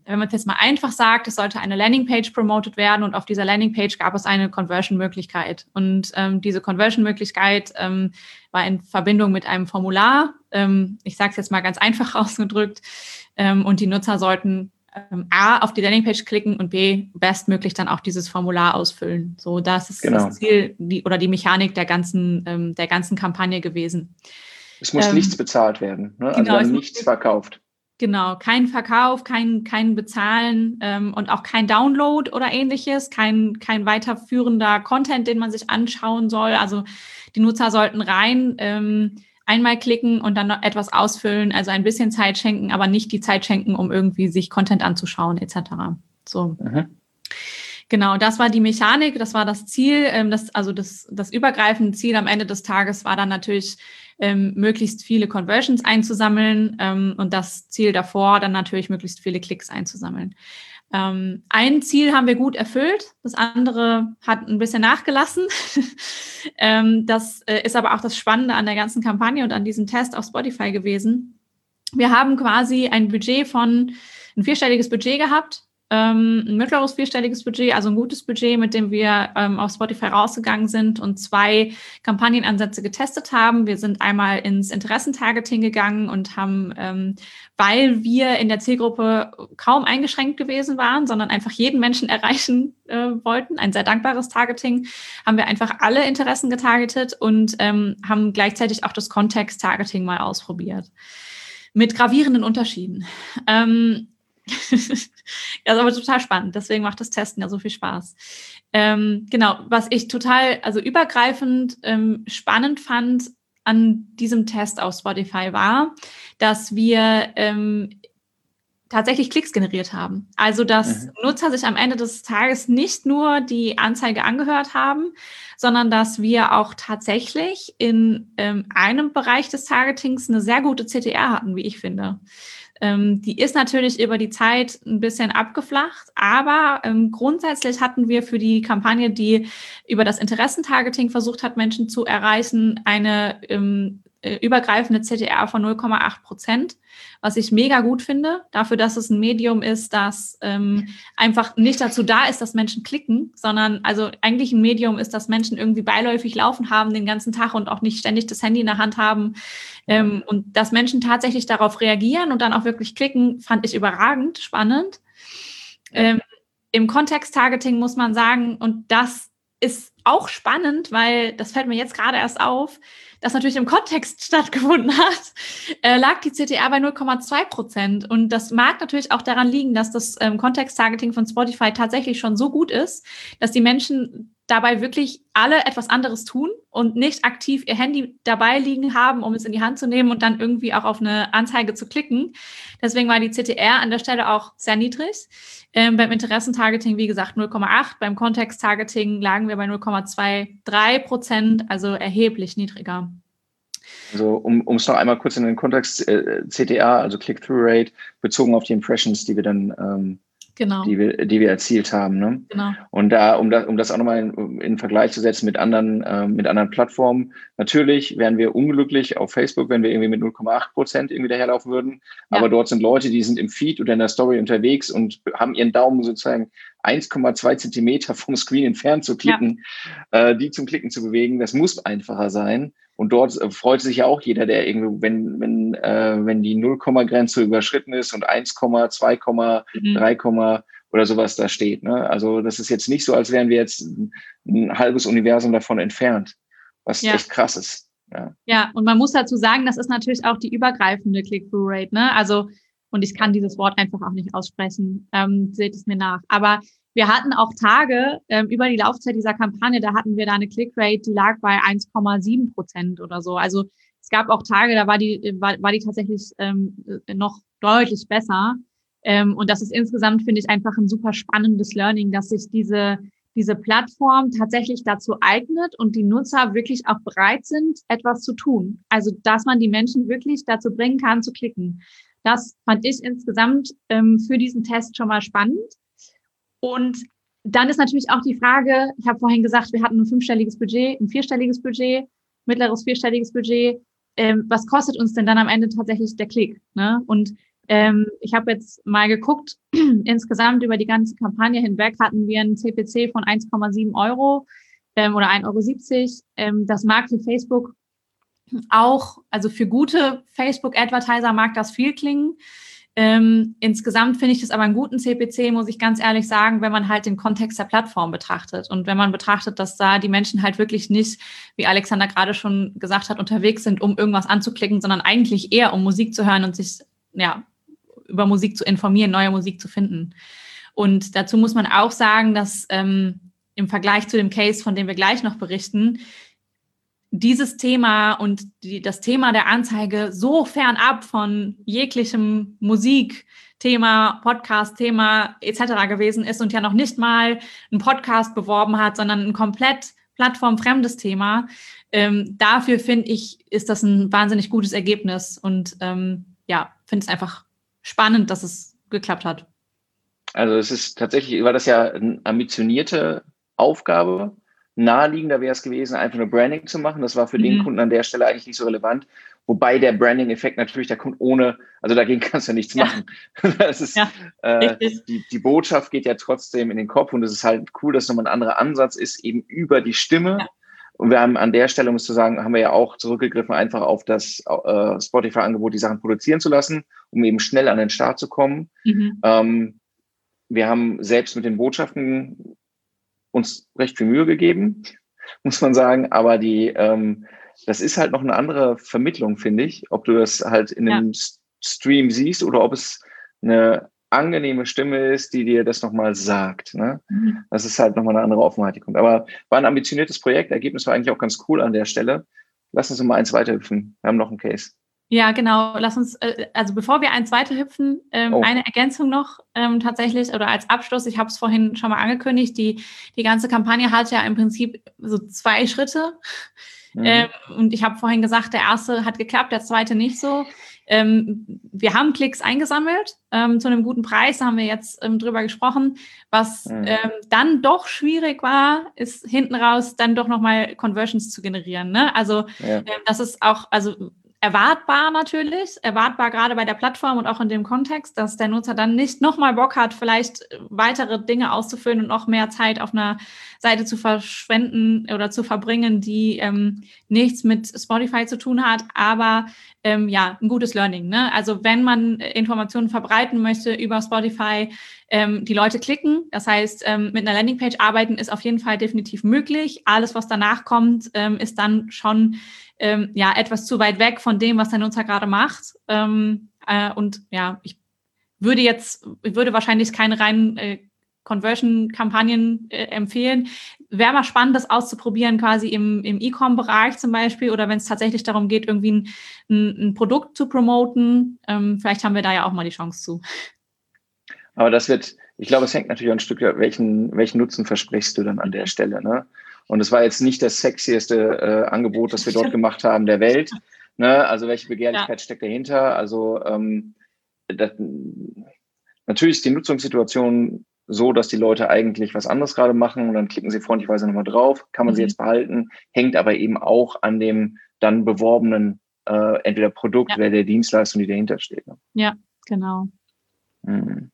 wenn man es jetzt mal einfach sagt, es sollte eine Landingpage promoted werden und auf dieser Landingpage gab es eine Conversion-Möglichkeit. Und ähm, diese Conversion-Möglichkeit ähm, war in Verbindung mit einem Formular. Ähm, ich sage es jetzt mal ganz einfach ausgedrückt. und die Nutzer sollten ähm, A, auf die Landingpage klicken und B, bestmöglich dann auch dieses Formular ausfüllen. So, das ist genau. das Ziel die, oder die Mechanik der ganzen, ähm, der ganzen Kampagne gewesen.
Es muss ähm, nichts bezahlt werden, ne? also genau, nichts verkauft.
Genau, kein Verkauf, kein, kein Bezahlen ähm, und auch kein Download oder ähnliches, kein, kein weiterführender Content, den man sich anschauen soll. Also die Nutzer sollten rein ähm, einmal klicken und dann noch etwas ausfüllen, also ein bisschen Zeit schenken, aber nicht die Zeit schenken, um irgendwie sich Content anzuschauen etc. So. Mhm. Genau, das war die Mechanik, das war das Ziel. Ähm, das, also das, das übergreifende Ziel am Ende des Tages war dann natürlich, ähm, möglichst viele Conversions einzusammeln ähm, und das Ziel davor dann natürlich möglichst viele Klicks einzusammeln. Ähm, ein Ziel haben wir gut erfüllt, das andere hat ein bisschen nachgelassen. ähm, das äh, ist aber auch das Spannende an der ganzen Kampagne und an diesem Test auf Spotify gewesen. Wir haben quasi ein Budget von, ein vierstelliges Budget gehabt ähm, ein mittleres vierstelliges Budget, also ein gutes Budget, mit dem wir ähm, auf Spotify rausgegangen sind und zwei Kampagnenansätze getestet haben. Wir sind einmal ins Interessentargeting gegangen und haben, ähm, weil wir in der Zielgruppe kaum eingeschränkt gewesen waren, sondern einfach jeden Menschen erreichen äh, wollten, ein sehr dankbares Targeting, haben wir einfach alle Interessen getargetet und ähm, haben gleichzeitig auch das Kontext-Targeting mal ausprobiert. Mit gravierenden Unterschieden. Ähm, ja, ist aber total spannend. Deswegen macht das Testen ja so viel Spaß. Ähm, genau, was ich total, also übergreifend ähm, spannend fand an diesem Test auf Spotify war, dass wir ähm, tatsächlich Klicks generiert haben. Also, dass mhm. Nutzer sich am Ende des Tages nicht nur die Anzeige angehört haben, sondern dass wir auch tatsächlich in ähm, einem Bereich des Targetings eine sehr gute CTR hatten, wie ich finde. Ähm, die ist natürlich über die Zeit ein bisschen abgeflacht, aber ähm, grundsätzlich hatten wir für die Kampagne, die über das Interessentargeting versucht hat, Menschen zu erreichen, eine ähm, äh, übergreifende CTR von 0,8 Prozent, was ich mega gut finde, dafür, dass es ein Medium ist, das ähm, einfach nicht dazu da ist, dass Menschen klicken, sondern also eigentlich ein Medium ist, dass Menschen irgendwie beiläufig laufen haben den ganzen Tag und auch nicht ständig das Handy in der Hand haben. Ähm, und dass Menschen tatsächlich darauf reagieren und dann auch wirklich klicken, fand ich überragend spannend. Ähm, Im Kontext-Targeting muss man sagen, und das ist auch spannend, weil das fällt mir jetzt gerade erst auf, das natürlich im Kontext stattgefunden hat, äh, lag die CTR bei 0,2 Prozent. Und das mag natürlich auch daran liegen, dass das ähm, Kontext-Targeting von Spotify tatsächlich schon so gut ist, dass die Menschen dabei wirklich alle etwas anderes tun und nicht aktiv ihr Handy dabei liegen haben, um es in die Hand zu nehmen und dann irgendwie auch auf eine Anzeige zu klicken. Deswegen war die CTR an der Stelle auch sehr niedrig. Ähm, beim Interessentargeting, wie gesagt, 0,8. Beim Kontext-Targeting lagen wir bei 0,23 Prozent, also erheblich niedriger.
Also um es noch einmal kurz in den Kontext äh, CTA, also Click-Through-Rate, bezogen auf die Impressions, die wir dann ähm, genau. die, wir, die wir erzielt haben. Ne? Genau. Und da, um das, um das auch nochmal in, in Vergleich zu setzen mit anderen, äh, mit anderen Plattformen, natürlich wären wir unglücklich auf Facebook, wenn wir irgendwie mit 0,8 Prozent irgendwie daherlaufen würden. Ja. Aber dort sind Leute, die sind im Feed oder in der Story unterwegs und haben ihren Daumen sozusagen 1,2 Zentimeter vom Screen entfernt zu klicken, ja. äh, die zum Klicken zu bewegen. Das muss einfacher sein. Und dort äh, freut sich ja auch jeder, der irgendwie, wenn, wenn, äh, wenn die 0-Komma-Grenze überschritten ist und 1, 2, mhm. 3, oder sowas da steht. Ne? Also das ist jetzt nicht so, als wären wir jetzt ein, ein halbes Universum davon entfernt, was ja. echt krass ist.
Ja. ja, und man muss dazu sagen, das ist natürlich auch die übergreifende Click-Through-Rate. Ne? Also, und ich kann dieses Wort einfach auch nicht aussprechen, ähm, seht es mir nach. Aber wir hatten auch Tage ähm, über die Laufzeit dieser Kampagne, da hatten wir da eine Clickrate, die lag bei 1,7 Prozent oder so. Also es gab auch Tage, da war die, war, war die tatsächlich ähm, noch deutlich besser. Ähm, und das ist insgesamt, finde ich, einfach ein super spannendes Learning, dass sich diese, diese Plattform tatsächlich dazu eignet und die Nutzer wirklich auch bereit sind, etwas zu tun. Also, dass man die Menschen wirklich dazu bringen kann, zu klicken. Das fand ich insgesamt ähm, für diesen Test schon mal spannend. Und dann ist natürlich auch die Frage, ich habe vorhin gesagt, wir hatten ein fünfstelliges Budget, ein vierstelliges Budget, mittleres vierstelliges Budget. Ähm, was kostet uns denn dann am Ende tatsächlich der Klick? Ne? Und ähm, ich habe jetzt mal geguckt, insgesamt über die ganze Kampagne hinweg hatten wir ein CPC von 1,7 Euro ähm, oder 1,70 Euro. Ähm, das mag für Facebook auch, also für gute Facebook-Advertiser mag das viel klingen. Ähm, insgesamt finde ich das aber einen guten CPC, muss ich ganz ehrlich sagen, wenn man halt den Kontext der Plattform betrachtet und wenn man betrachtet, dass da die Menschen halt wirklich nicht, wie Alexander gerade schon gesagt hat, unterwegs sind, um irgendwas anzuklicken, sondern eigentlich eher um Musik zu hören und sich ja über Musik zu informieren, neue Musik zu finden. Und dazu muss man auch sagen, dass ähm, im Vergleich zu dem Case, von dem wir gleich noch berichten, dieses Thema und die, das Thema der Anzeige so fernab von jeglichem Musikthema, Podcast-Thema etc. gewesen ist und ja noch nicht mal einen Podcast beworben hat, sondern ein komplett plattformfremdes Thema. Ähm, dafür finde ich, ist das ein wahnsinnig gutes Ergebnis und ähm, ja, finde es einfach spannend, dass es geklappt hat.
Also es ist tatsächlich, war das ja eine ambitionierte Aufgabe naheliegender wäre es gewesen, einfach nur Branding zu machen. Das war für mhm. den Kunden an der Stelle eigentlich nicht so relevant. Wobei der Branding-Effekt natürlich der Kunde ohne, also dagegen kannst du ja nichts ja. machen. Das ist, ja, äh, die, die Botschaft geht ja trotzdem in den Kopf und es ist halt cool, dass nochmal ein anderer Ansatz ist, eben über die Stimme. Ja. Und wir haben an der Stelle, um es zu sagen, haben wir ja auch zurückgegriffen, einfach auf das äh, Spotify-Angebot, die Sachen produzieren zu lassen, um eben schnell an den Start zu kommen. Mhm. Ähm, wir haben selbst mit den Botschaften uns recht viel Mühe gegeben, muss man sagen. Aber die, ähm, das ist halt noch eine andere Vermittlung, finde ich. Ob du das halt in einem ja. Stream siehst oder ob es eine angenehme Stimme ist, die dir das nochmal sagt. Ne? Mhm. Das ist halt nochmal eine andere Offenheit, die kommt. Aber war ein ambitioniertes Projekt. Ergebnis war eigentlich auch ganz cool an der Stelle. Lass uns mal eins weiterhüpfen. Wir haben noch einen Case.
Ja, genau. Lass uns, äh, also bevor wir eins weiter hüpfen, ähm, oh. eine Ergänzung noch ähm, tatsächlich oder als Abschluss. Ich habe es vorhin schon mal angekündigt. Die, die ganze Kampagne hat ja im Prinzip so zwei Schritte. Mhm. Ähm, und ich habe vorhin gesagt, der erste hat geklappt, der zweite nicht so. Ähm, wir haben Klicks eingesammelt ähm, zu einem guten Preis, da haben wir jetzt ähm, drüber gesprochen. Was mhm. ähm, dann doch schwierig war, ist hinten raus dann doch nochmal Conversions zu generieren. Ne? Also ja. ähm, das ist auch, also erwartbar natürlich, erwartbar gerade bei der Plattform und auch in dem Kontext, dass der Nutzer dann nicht nochmal Bock hat, vielleicht weitere Dinge auszufüllen und noch mehr Zeit auf einer Seite zu verschwenden oder zu verbringen, die ähm, nichts mit Spotify zu tun hat, aber ähm, ja, ein gutes Learning. Ne? Also wenn man Informationen verbreiten möchte über Spotify, ähm, die Leute klicken. Das heißt, ähm, mit einer Landingpage arbeiten ist auf jeden Fall definitiv möglich. Alles, was danach kommt, ähm, ist dann schon ähm, ja etwas zu weit weg von dem, was der Nutzer gerade macht. Ähm, äh, und ja, ich würde jetzt, ich würde wahrscheinlich keine reinen äh, Conversion-Kampagnen äh, empfehlen. Wäre mal spannend, das auszuprobieren, quasi im, im E-Com-Bereich zum Beispiel oder wenn es tatsächlich darum geht, irgendwie ein, ein, ein Produkt zu promoten. Ähm, vielleicht haben wir da ja auch mal die Chance zu.
Aber das wird, ich glaube, es hängt natürlich ein Stück, welchen, welchen Nutzen versprichst du dann an der Stelle. Ne? Und es war jetzt nicht das sexieste äh, Angebot, das wir dort gemacht haben der Welt. Ne? Also welche Begehrlichkeit ja. steckt dahinter? Also ähm, das, natürlich ist die Nutzungssituation so, dass die Leute eigentlich was anderes gerade machen und dann klicken sie freundlicherweise nochmal drauf, kann man mhm. sie jetzt behalten, hängt aber eben auch an dem dann beworbenen äh, entweder Produkt ja. oder der Dienstleistung, die dahinter steht. Ne?
Ja, genau.
Mhm.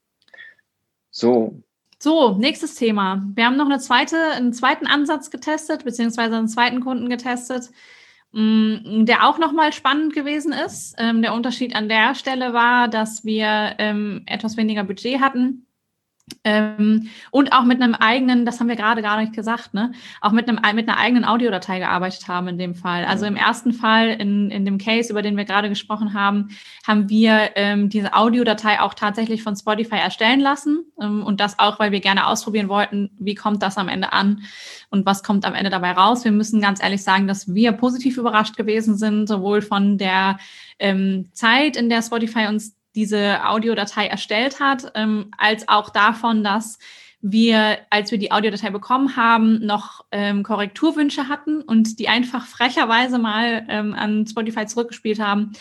So.
So, nächstes Thema. Wir haben noch eine zweite, einen zweiten Ansatz getestet, beziehungsweise einen zweiten Kunden getestet, mm, der auch nochmal spannend gewesen ist. Ähm, der Unterschied an der Stelle war, dass wir ähm, etwas weniger Budget hatten ähm, und auch mit einem eigenen, das haben wir gerade gar nicht gesagt, ne, auch mit einem mit einer eigenen Audiodatei gearbeitet haben in dem Fall. Also im ersten Fall in, in dem Case, über den wir gerade gesprochen haben, haben wir ähm, diese Audiodatei auch tatsächlich von Spotify erstellen lassen ähm, und das auch, weil wir gerne ausprobieren wollten, wie kommt das am Ende an und was kommt am Ende dabei raus. Wir müssen ganz ehrlich sagen, dass wir positiv überrascht gewesen sind, sowohl von der ähm, Zeit, in der Spotify uns diese Audiodatei erstellt hat, ähm, als auch davon, dass wir, als wir die Audiodatei bekommen haben, noch ähm, Korrekturwünsche hatten und die einfach frecherweise mal ähm, an Spotify zurückgespielt haben.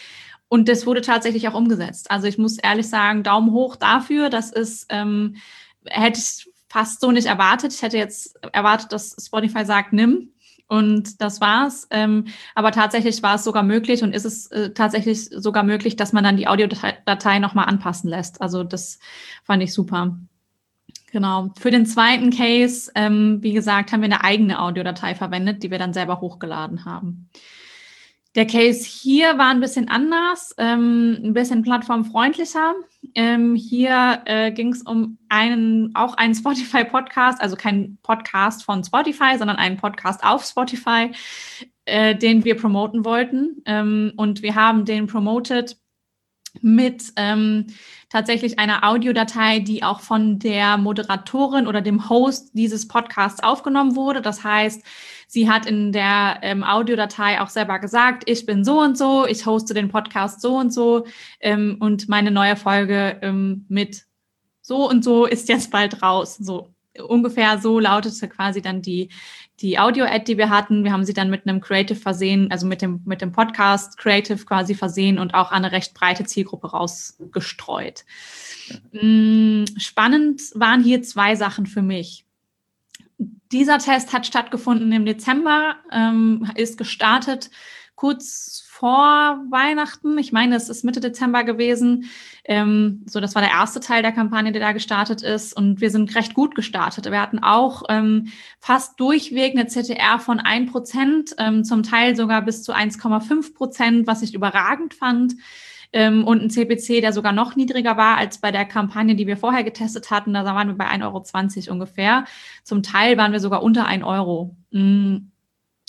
Und das wurde tatsächlich auch umgesetzt. Also ich muss ehrlich sagen, Daumen hoch dafür. Das ist, ähm, hätte ich fast so nicht erwartet. Ich hätte jetzt erwartet, dass Spotify sagt, nimm. Und das war's. Ähm, aber tatsächlich war es sogar möglich und ist es äh, tatsächlich sogar möglich, dass man dann die Audiodatei nochmal anpassen lässt. Also das fand ich super. Genau. Für den zweiten Case, ähm, wie gesagt, haben wir eine eigene Audiodatei verwendet, die wir dann selber hochgeladen haben. Der Case hier war ein bisschen anders, ähm, ein bisschen plattformfreundlicher. Ähm, hier äh, ging es um einen, auch einen Spotify-Podcast, also kein Podcast von Spotify, sondern einen Podcast auf Spotify, äh, den wir promoten wollten. Ähm, und wir haben den promoted mit ähm, tatsächlich einer Audiodatei, die auch von der Moderatorin oder dem Host dieses Podcasts aufgenommen wurde. Das heißt, sie hat in der ähm, Audiodatei auch selber gesagt, ich bin so und so, ich hoste den Podcast so und so ähm, und meine neue Folge ähm, mit so und so ist jetzt bald raus. So ungefähr so lautete quasi dann die die Audio-Ad, die wir hatten. Wir haben sie dann mit einem Creative versehen, also mit dem, mit dem Podcast Creative quasi versehen und auch an eine recht breite Zielgruppe rausgestreut. Mhm. Spannend waren hier zwei Sachen für mich. Dieser Test hat stattgefunden im Dezember, ähm, ist gestartet kurz vor Weihnachten. Ich meine, es ist Mitte Dezember gewesen. Ähm, so, das war der erste Teil der Kampagne, der da gestartet ist. Und wir sind recht gut gestartet. Wir hatten auch ähm, fast durchweg eine CTR von 1 Prozent, ähm, zum Teil sogar bis zu 1,5 Prozent, was ich überragend fand. Ähm, und ein CPC, der sogar noch niedriger war als bei der Kampagne, die wir vorher getestet hatten. Da waren wir bei 1,20 Euro ungefähr. Zum Teil waren wir sogar unter 1 Euro. Mhm.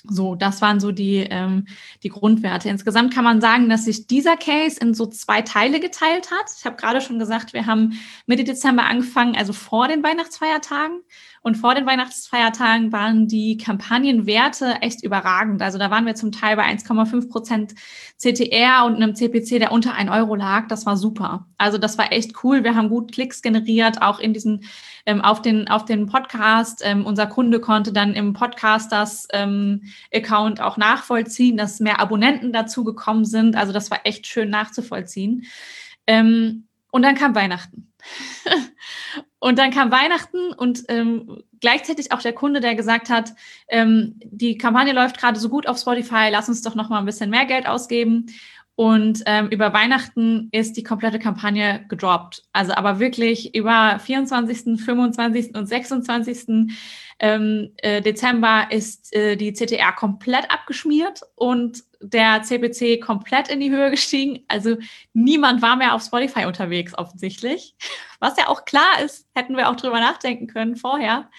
So, das waren so die, ähm, die Grundwerte. Insgesamt kann man sagen, dass sich dieser Case in so zwei Teile geteilt hat. Ich habe gerade schon gesagt, wir haben Mitte Dezember angefangen, also vor den Weihnachtsfeiertagen. Und vor den Weihnachtsfeiertagen waren die Kampagnenwerte echt überragend. Also da waren wir zum Teil bei 1,5 Prozent CTR und einem CPC, der unter 1 Euro lag. Das war super. Also das war echt cool. Wir haben gut Klicks generiert, auch in diesen, ähm, auf den, auf den Podcast. Ähm, unser Kunde konnte dann im Podcasters ähm, Account auch nachvollziehen, dass mehr Abonnenten dazu gekommen sind. Also das war echt schön nachzuvollziehen. Ähm, und dann kam Weihnachten. und dann kam Weihnachten und ähm, gleichzeitig auch der Kunde, der gesagt hat, ähm, die Kampagne läuft gerade so gut auf Spotify, lass uns doch noch mal ein bisschen mehr Geld ausgeben. Und ähm, über Weihnachten ist die komplette Kampagne gedroppt. Also aber wirklich über 24., 25. und 26. Ähm, äh, Dezember ist äh, die CTR komplett abgeschmiert und der CPC komplett in die Höhe gestiegen. Also niemand war mehr auf Spotify unterwegs offensichtlich. Was ja auch klar ist, hätten wir auch drüber nachdenken können vorher,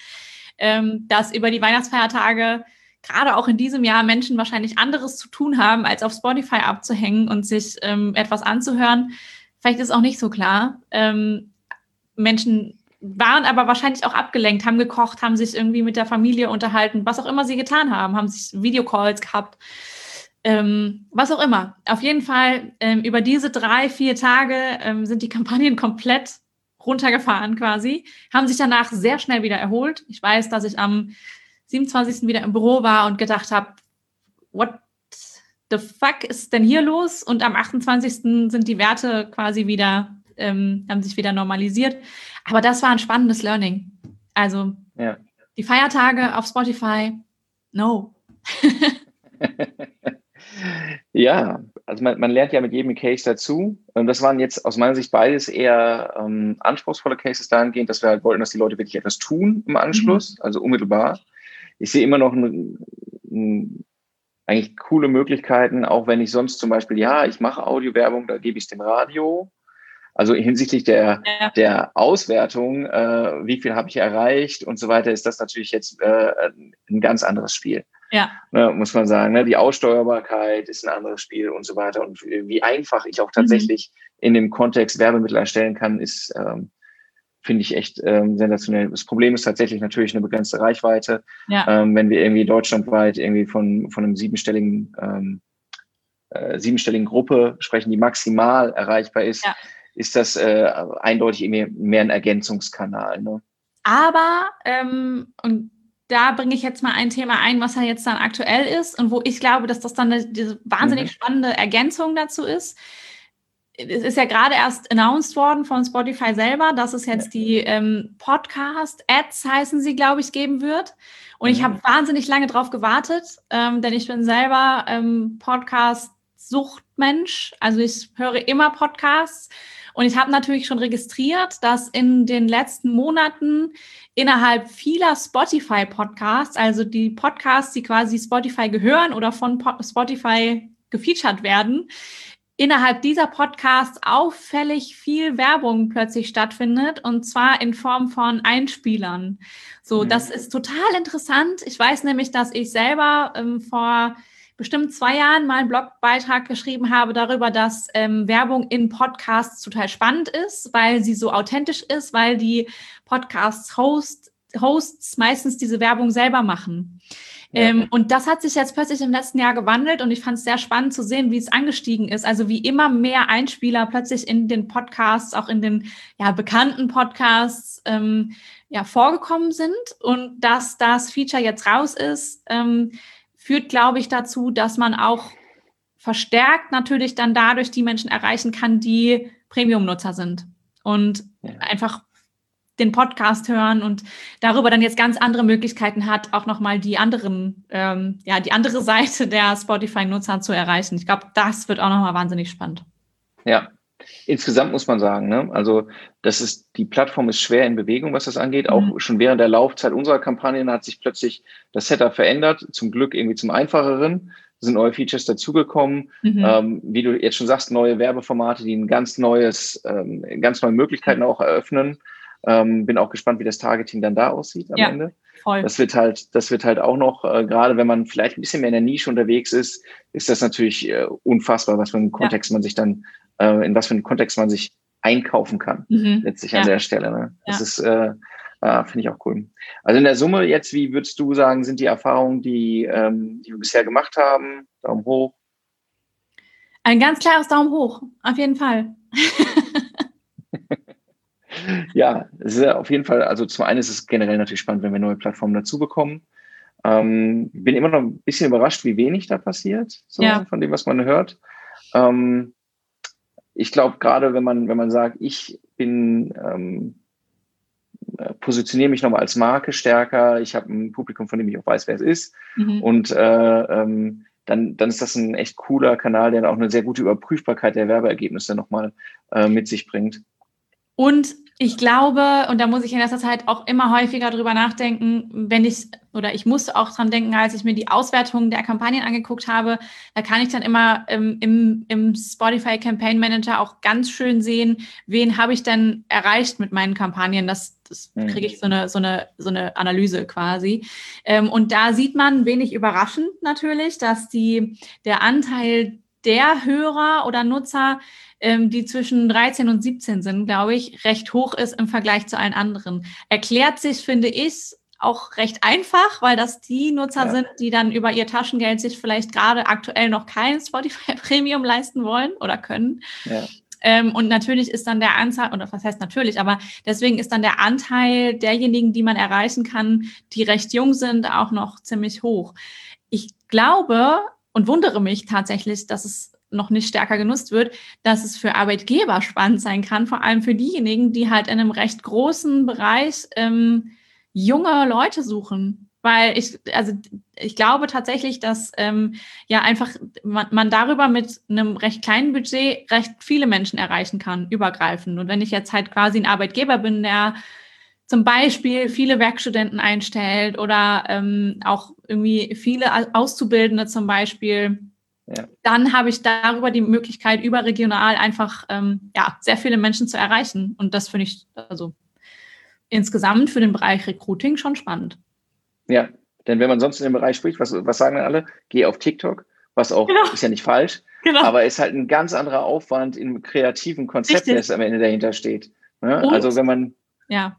ähm, dass über die Weihnachtsfeiertage gerade auch in diesem Jahr Menschen wahrscheinlich anderes zu tun haben, als auf Spotify abzuhängen und sich ähm, etwas anzuhören. Vielleicht ist auch nicht so klar. Ähm, Menschen waren aber wahrscheinlich auch abgelenkt, haben gekocht, haben sich irgendwie mit der Familie unterhalten, was auch immer sie getan haben, haben sich Videocalls gehabt, ähm, was auch immer. Auf jeden Fall ähm, über diese drei, vier Tage ähm, sind die Kampagnen komplett runtergefahren quasi, haben sich danach sehr schnell wieder erholt. Ich weiß, dass ich am 27. wieder im Büro war und gedacht habe, what the fuck ist denn hier los? Und am 28. sind die Werte quasi wieder, ähm, haben sich wieder normalisiert. Aber das war ein spannendes Learning. Also ja. die Feiertage auf Spotify, no.
ja, also man, man, lernt ja mit jedem Case dazu. Und das waren jetzt aus meiner Sicht beides eher ähm, anspruchsvolle Cases dahingehend, dass wir halt wollten, dass die Leute wirklich etwas tun im Anschluss, mhm. also unmittelbar. Ich sehe immer noch ein, ein, eigentlich coole Möglichkeiten, auch wenn ich sonst zum Beispiel, ja, ich mache Audiowerbung, da gebe ich es dem Radio. Also hinsichtlich der, ja. der Auswertung, äh, wie viel habe ich erreicht und so weiter, ist das natürlich jetzt äh, ein ganz anderes Spiel. Ja. Ne, muss man sagen. Ne? Die Aussteuerbarkeit ist ein anderes Spiel und so weiter. Und wie einfach ich auch tatsächlich mhm. in dem Kontext Werbemittel erstellen kann, ist, ähm, finde ich echt ähm, sensationell. Das Problem ist tatsächlich natürlich eine begrenzte Reichweite. Ja. Ähm, wenn wir irgendwie deutschlandweit irgendwie von, von einem siebenstelligen, ähm, äh, siebenstelligen Gruppe sprechen, die maximal erreichbar ist, ja. ist das äh, eindeutig mehr, mehr ein Ergänzungskanal. Ne?
Aber, ähm, und da bringe ich jetzt mal ein Thema ein, was ja jetzt dann aktuell ist und wo ich glaube, dass das dann eine, diese wahnsinnig mhm. spannende Ergänzung dazu ist. Es ist ja gerade erst announced worden von Spotify selber, dass es jetzt die ähm, Podcast-Ads heißen sie, glaube ich, geben wird. Und mhm. ich habe wahnsinnig lange drauf gewartet, ähm, denn ich bin selber ähm, Podcast-Suchtmensch. Also ich höre immer Podcasts und ich habe natürlich schon registriert, dass in den letzten Monaten innerhalb vieler Spotify-Podcasts, also die Podcasts, die quasi Spotify gehören oder von Spotify gefeatured werden, innerhalb dieser Podcasts auffällig viel Werbung plötzlich stattfindet und zwar in Form von Einspielern. So, mhm. das ist total interessant. Ich weiß nämlich, dass ich selber ähm, vor bestimmt zwei Jahren mal einen Blogbeitrag geschrieben habe darüber, dass ähm, Werbung in Podcasts total spannend ist, weil sie so authentisch ist, weil die Podcasts-Hosts Hosts meistens diese Werbung selber machen. Ja. Ähm, und das hat sich jetzt plötzlich im letzten Jahr gewandelt und ich fand es sehr spannend zu sehen, wie es angestiegen ist. Also wie immer mehr Einspieler plötzlich in den Podcasts, auch in den ja, bekannten Podcasts ähm, ja, vorgekommen sind und dass das Feature jetzt raus ist. Ähm, führt, glaube ich, dazu, dass man auch verstärkt natürlich dann dadurch die Menschen erreichen kann, die Premium-Nutzer sind und ja. einfach den Podcast hören und darüber dann jetzt ganz andere Möglichkeiten hat, auch nochmal die anderen, ähm, ja, die andere Seite der Spotify-Nutzer zu erreichen. Ich glaube, das wird auch nochmal wahnsinnig spannend.
Ja, Insgesamt muss man sagen, ne? also das ist, die Plattform ist schwer in Bewegung, was das angeht. Auch mhm. schon während der Laufzeit unserer Kampagnen hat sich plötzlich das Setup verändert, zum Glück irgendwie zum einfacheren. sind neue Features dazugekommen. Mhm. Ähm, wie du jetzt schon sagst, neue Werbeformate, die ein ganz neues, ähm, ganz neue Möglichkeiten auch eröffnen. Ähm, bin auch gespannt, wie das Targeting dann da aussieht am ja, Ende. Voll. Das wird halt, das wird halt auch noch, äh, gerade wenn man vielleicht ein bisschen mehr in der Nische unterwegs ist, ist das natürlich äh, unfassbar, was für einen Kontext ja. man sich dann äh, in was für einem Kontext man sich einkaufen kann, mhm. letztlich ja. an der Stelle. Ne? Das ja. ist, äh, äh, finde ich auch cool. Also in der Summe jetzt, wie würdest du sagen, sind die Erfahrungen, die, ähm, die wir bisher gemacht haben? Daumen hoch.
Ein ganz klares Daumen hoch, auf jeden Fall.
ja, es ist auf jeden Fall, also zum einen ist es generell natürlich spannend, wenn wir neue Plattformen dazu bekommen. Ähm, bin immer noch ein bisschen überrascht, wie wenig da passiert, so, ja. von dem, was man hört. Ähm, ich glaube, gerade wenn man, wenn man sagt, ich bin, ähm, äh, positioniere mich nochmal als Marke stärker, ich habe ein Publikum, von dem ich auch weiß, wer es ist. Mhm. Und äh, ähm, dann, dann ist das ein echt cooler Kanal, der auch eine sehr gute Überprüfbarkeit der Werbeergebnisse nochmal äh, mit sich bringt.
Und ich glaube, und da muss ich in letzter Zeit auch immer häufiger drüber nachdenken, wenn ich, oder ich musste auch dran denken, als ich mir die Auswertungen der Kampagnen angeguckt habe, da kann ich dann immer ähm, im, im Spotify Campaign Manager auch ganz schön sehen, wen habe ich denn erreicht mit meinen Kampagnen. Das, das mhm. kriege ich so eine, so eine, so eine Analyse quasi. Ähm, und da sieht man wenig überraschend natürlich, dass die, der Anteil der Hörer oder Nutzer, ähm, die zwischen 13 und 17 sind, glaube ich, recht hoch ist im Vergleich zu allen anderen. Erklärt sich, finde ich, auch recht einfach, weil das die Nutzer ja. sind, die dann über ihr Taschengeld sich vielleicht gerade aktuell noch kein Spotify Premium leisten wollen oder können. Ja. Ähm, und natürlich ist dann der Anteil, oder was heißt natürlich, aber deswegen ist dann der Anteil derjenigen, die man erreichen kann, die recht jung sind, auch noch ziemlich hoch. Ich glaube, und wundere mich tatsächlich, dass es noch nicht stärker genutzt wird, dass es für Arbeitgeber spannend sein kann, vor allem für diejenigen, die halt in einem recht großen Bereich ähm, junge Leute suchen. Weil ich, also ich glaube tatsächlich, dass ähm, ja einfach man, man darüber mit einem recht kleinen Budget recht viele Menschen erreichen kann, übergreifend. Und wenn ich jetzt halt quasi ein Arbeitgeber bin, der zum Beispiel viele Werkstudenten einstellt oder ähm, auch irgendwie viele Auszubildende zum Beispiel, ja. dann habe ich darüber die Möglichkeit, überregional einfach ähm, ja, sehr viele Menschen zu erreichen. Und das finde ich also insgesamt für den Bereich Recruiting schon spannend.
Ja, denn wenn man sonst in dem Bereich spricht, was, was sagen dann alle? Geh auf TikTok, was auch genau. ist ja nicht falsch, genau. aber ist halt ein ganz anderer Aufwand im kreativen Konzept, das am Ende dahinter steht. Ja, ne? also wenn man.
Ja.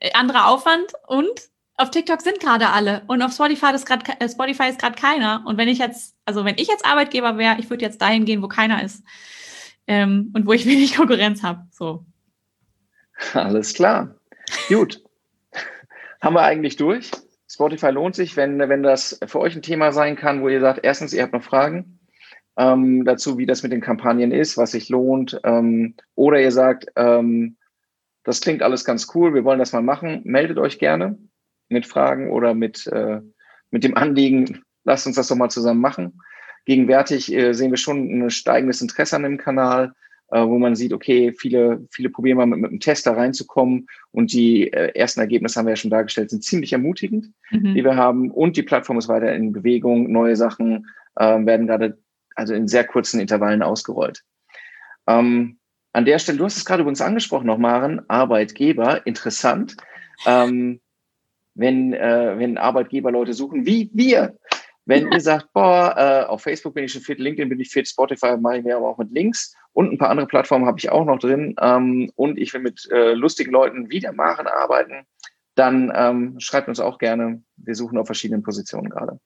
Äh, anderer Aufwand und auf TikTok sind gerade alle und auf Spotify ist gerade äh, Spotify ist gerade keiner. Und wenn ich jetzt, also wenn ich jetzt Arbeitgeber wäre, ich würde jetzt dahin gehen, wo keiner ist ähm, und wo ich wenig Konkurrenz habe. So.
Alles klar. Gut. Haben wir eigentlich durch? Spotify lohnt sich, wenn, wenn das für euch ein Thema sein kann, wo ihr sagt, erstens, ihr habt noch Fragen ähm, dazu, wie das mit den Kampagnen ist, was sich lohnt, ähm, oder ihr sagt, ähm, das klingt alles ganz cool, wir wollen das mal machen, meldet euch gerne mit Fragen oder mit, äh, mit dem Anliegen, lasst uns das doch mal zusammen machen. Gegenwärtig äh, sehen wir schon ein steigendes Interesse an dem Kanal äh, wo man sieht, okay, viele, viele probieren mal mit, mit einem Tester reinzukommen und die äh, ersten Ergebnisse haben wir ja schon dargestellt, sind ziemlich ermutigend, mhm. die wir haben und die Plattform ist weiter in Bewegung, neue Sachen äh, werden gerade also in sehr kurzen Intervallen ausgerollt. Ähm, an der Stelle, du hast es gerade übrigens angesprochen noch, Maren, Arbeitgeber, interessant. Ähm, wenn, äh, wenn Arbeitgeber Leute suchen, wie wir, wenn ihr sagt, boah, äh, auf Facebook bin ich schon fit, LinkedIn bin ich fit, Spotify mache ich mir aber auch mit Links und ein paar andere Plattformen habe ich auch noch drin ähm, und ich will mit äh, lustigen Leuten wie der Maren arbeiten, dann ähm, schreibt uns auch gerne. Wir suchen auf verschiedenen Positionen gerade.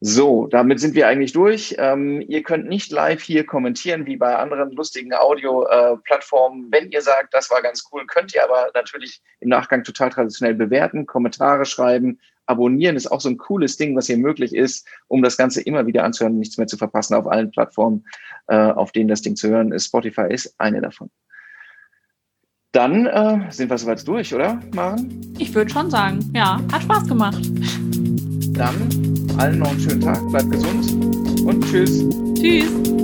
So, damit sind wir eigentlich durch. Ähm, ihr könnt nicht live hier kommentieren wie bei anderen lustigen Audio-Plattformen. Äh, Wenn ihr sagt, das war ganz cool, könnt ihr aber natürlich im Nachgang total traditionell bewerten, Kommentare schreiben, abonnieren ist auch so ein cooles Ding, was hier möglich ist, um das Ganze immer wieder anzuhören und nichts mehr zu verpassen auf allen Plattformen, äh, auf denen das Ding zu hören ist. Spotify ist eine davon. Dann äh, sind wir soweit durch, oder, Maren?
Ich würde schon sagen, ja, hat Spaß gemacht.
Dann allen noch einen schönen Tag, bleibt gesund und tschüss.
Tschüss.